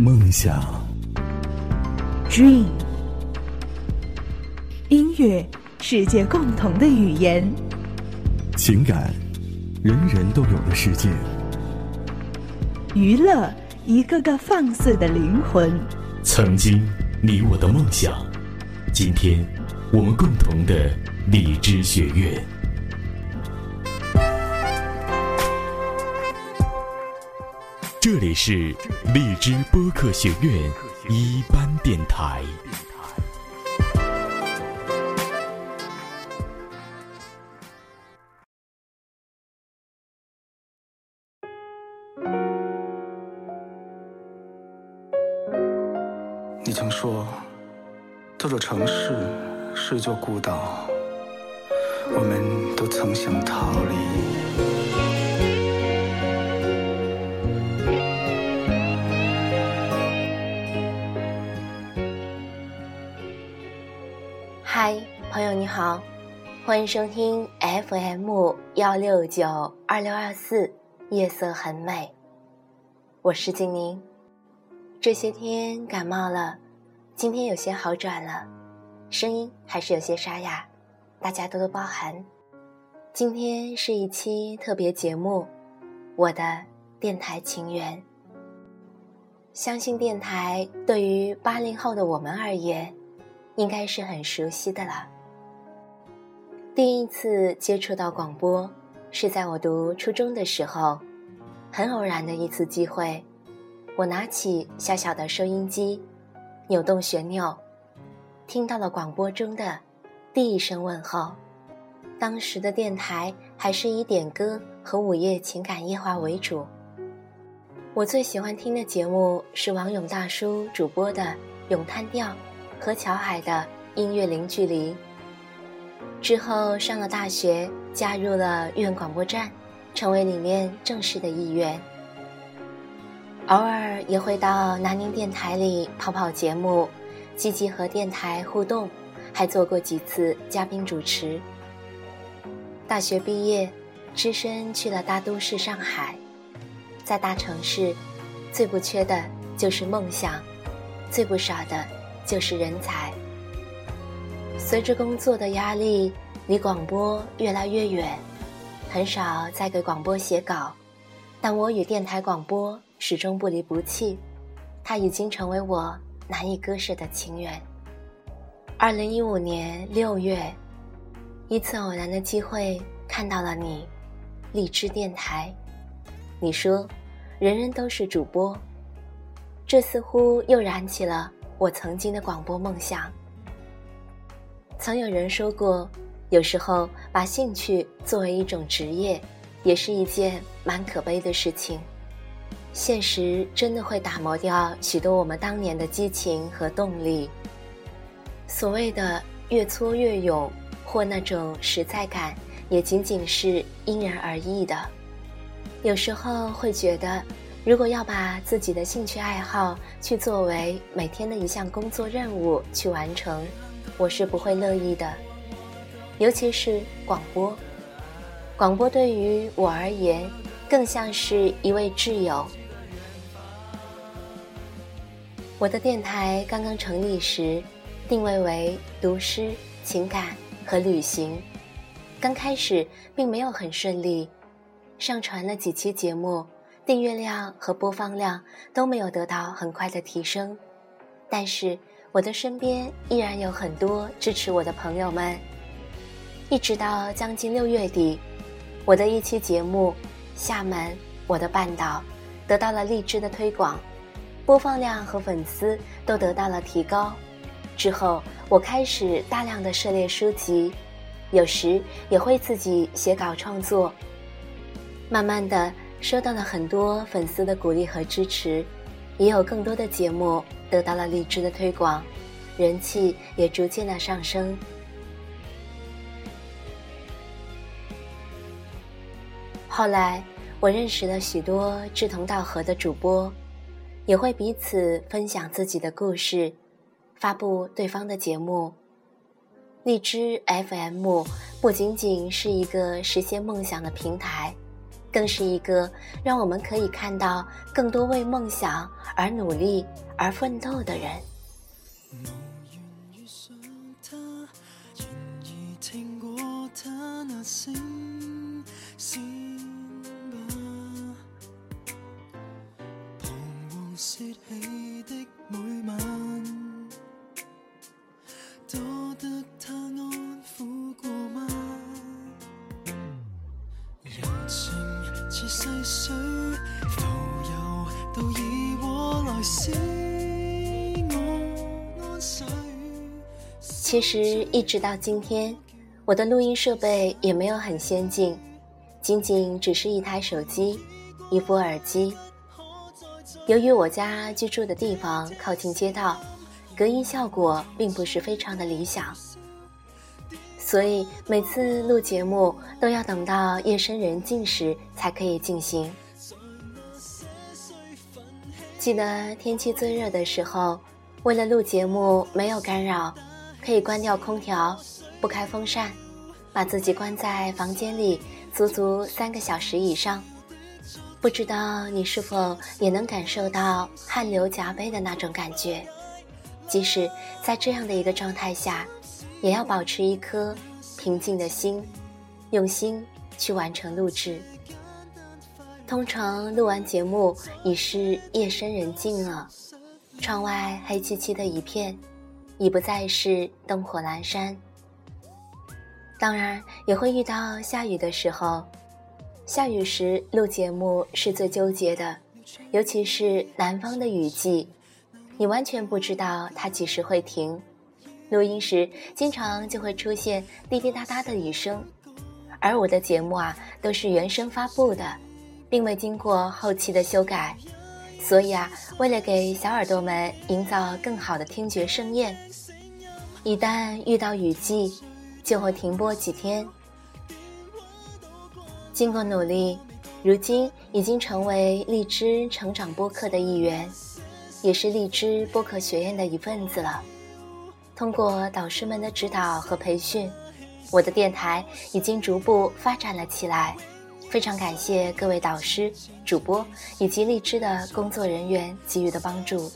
梦想，Dream。音乐，世界共同的语言。情感，人人都有的世界。娱乐，一个个放肆的灵魂。曾经，你我的梦想。今天，我们共同的荔枝学院。这里是荔枝播客学院一班电台。你曾说，这座城市是一座孤岛，我们都曾想逃离。朋友你好，欢迎收听 FM 幺六九二六二四，夜色很美。我是静宁，这些天感冒了，今天有些好转了，声音还是有些沙哑，大家多多包涵。今天是一期特别节目，我的电台情缘。相信电台对于八零后的我们而言。应该是很熟悉的了。第一次接触到广播，是在我读初中的时候，很偶然的一次机会，我拿起小小的收音机，扭动旋钮，听到了广播中的第一声问候。当时的电台还是以点歌和午夜情感夜话为主。我最喜欢听的节目是王勇大叔主播的《咏叹调》。和乔海的音乐零距离。之后上了大学，加入了院广播站，成为里面正式的一员。偶尔也会到南宁电台里跑跑节目，积极和电台互动，还做过几次嘉宾主持。大学毕业，只身去了大都市上海。在大城市，最不缺的就是梦想，最不少的。就是人才。随着工作的压力，离广播越来越远，很少再给广播写稿，但我与电台广播始终不离不弃，它已经成为我难以割舍的情缘。二零一五年六月，一次偶然的机会看到了你，荔枝电台，你说，人人都是主播，这似乎又燃起了。我曾经的广播梦想，曾有人说过，有时候把兴趣作为一种职业，也是一件蛮可悲的事情。现实真的会打磨掉许多我们当年的激情和动力。所谓的越挫越勇，或那种实在感，也仅仅是因人而异的。有时候会觉得。如果要把自己的兴趣爱好去作为每天的一项工作任务去完成，我是不会乐意的。尤其是广播，广播对于我而言，更像是一位挚友。我的电台刚刚成立时，定位为读诗、情感和旅行。刚开始并没有很顺利，上传了几期节目。订阅量和播放量都没有得到很快的提升，但是我的身边依然有很多支持我的朋友们。一直到将近六月底，我的一期节目《厦门我的半岛》得到了荔枝的推广，播放量和粉丝都得到了提高。之后，我开始大量的涉猎书籍，有时也会自己写稿创作。慢慢的。收到了很多粉丝的鼓励和支持，也有更多的节目得到了荔枝的推广，人气也逐渐的上升。后来，我认识了许多志同道合的主播，也会彼此分享自己的故事，发布对方的节目。荔枝 FM 不仅仅是一个实现梦想的平台。更是一个让我们可以看到更多为梦想而努力而奋斗的人。其实一直到今天，我的录音设备也没有很先进，仅仅只是一台手机、一副耳机。由于我家居住的地方靠近街道，隔音效果并不是非常的理想，所以每次录节目都要等到夜深人静时才可以进行。记得天气最热的时候，为了录节目没有干扰。可以关掉空调，不开风扇，把自己关在房间里足足三个小时以上。不知道你是否也能感受到汗流浃背的那种感觉？即使在这样的一个状态下，也要保持一颗平静的心，用心去完成录制。通常录完节目已是夜深人静了，窗外黑漆漆的一片。已不再是灯火阑珊。当然也会遇到下雨的时候，下雨时录节目是最纠结的，尤其是南方的雨季，你完全不知道它几时会停。录音时经常就会出现滴滴答答的雨声，而我的节目啊都是原声发布的，并未经过后期的修改。所以啊，为了给小耳朵们营造更好的听觉盛宴，一旦遇到雨季，就会停播几天。经过努力，如今已经成为荔枝成长播客的一员，也是荔枝播客学院的一份子了。通过导师们的指导和培训，我的电台已经逐步发展了起来。非常感谢各位导师、主播以及荔枝的工作人员给予的帮助。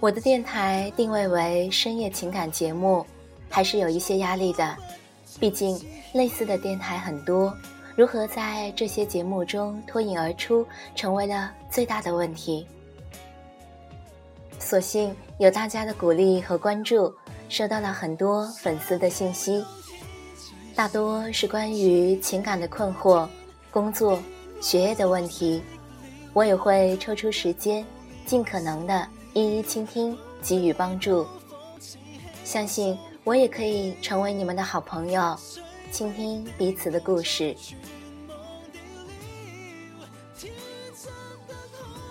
我的电台定位为深夜情感节目，还是有一些压力的。毕竟类似的电台很多，如何在这些节目中脱颖而出，成为了最大的问题。所幸有大家的鼓励和关注，收到了很多粉丝的信息，大多是关于情感的困惑、工作、学业的问题，我也会抽出时间，尽可能的一一倾听，给予帮助。相信我也可以成为你们的好朋友，倾听彼此的故事。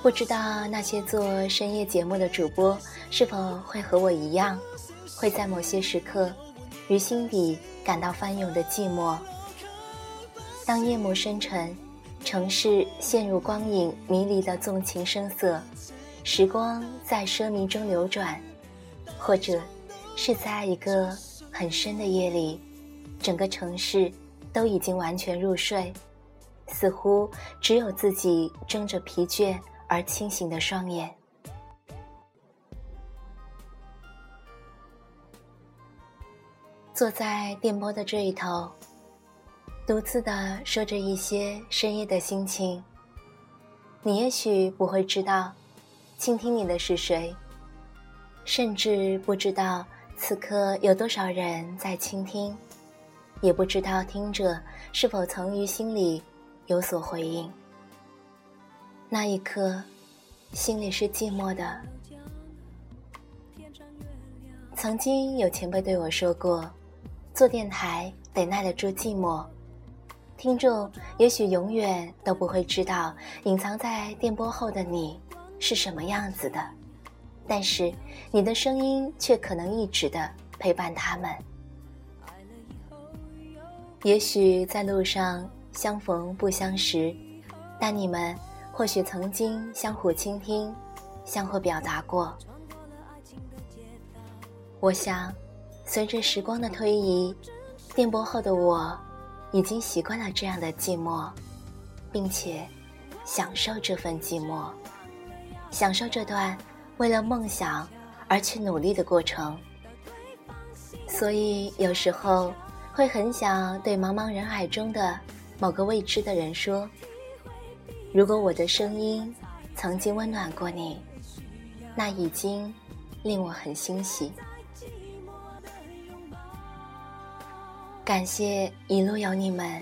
不知道那些做深夜节目的主播是否会和我一样，会在某些时刻，于心底感到翻涌的寂寞。当夜幕深沉，城市陷入光影迷离的纵情声色，时光在奢靡中流转，或者是在一个很深的夜里，整个城市都已经完全入睡，似乎只有自己睁着疲倦。而清醒的双眼，坐在电波的这一头，独自的说着一些深夜的心情。你也许不会知道，倾听你的是谁，甚至不知道此刻有多少人在倾听，也不知道听者是否曾于心里有所回应。那一刻，心里是寂寞的。曾经有前辈对我说过，做电台得耐得住寂寞。听众也许永远都不会知道隐藏在电波后的你是什么样子的，但是你的声音却可能一直的陪伴他们。也许在路上相逢不相识，但你们。或许曾经相互倾听，相互表达过。我想，随着时光的推移，电波后的我，已经习惯了这样的寂寞，并且享受这份寂寞，享受这段为了梦想而去努力的过程。所以有时候会很想对茫茫人海中的某个未知的人说：“如果我的声音曾经温暖过你，那已经令我很欣喜。”感谢一路有你们，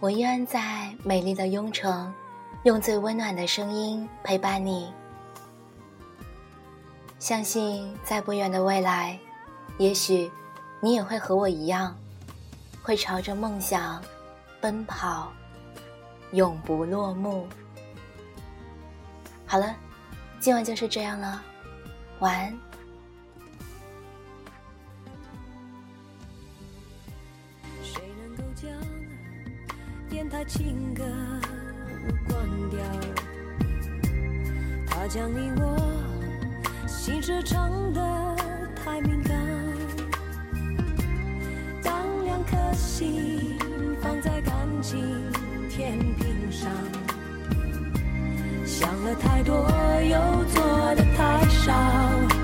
我依然在美丽的雍城，用最温暖的声音陪伴你。相信在不远的未来，也许你也会和我一样，会朝着梦想奔跑，永不落幕。好了，今晚就是这样了，晚安。电台情歌关掉，他将你我心事唱得太敏感。当两颗心放在感情天平上，想了太多又做的太少。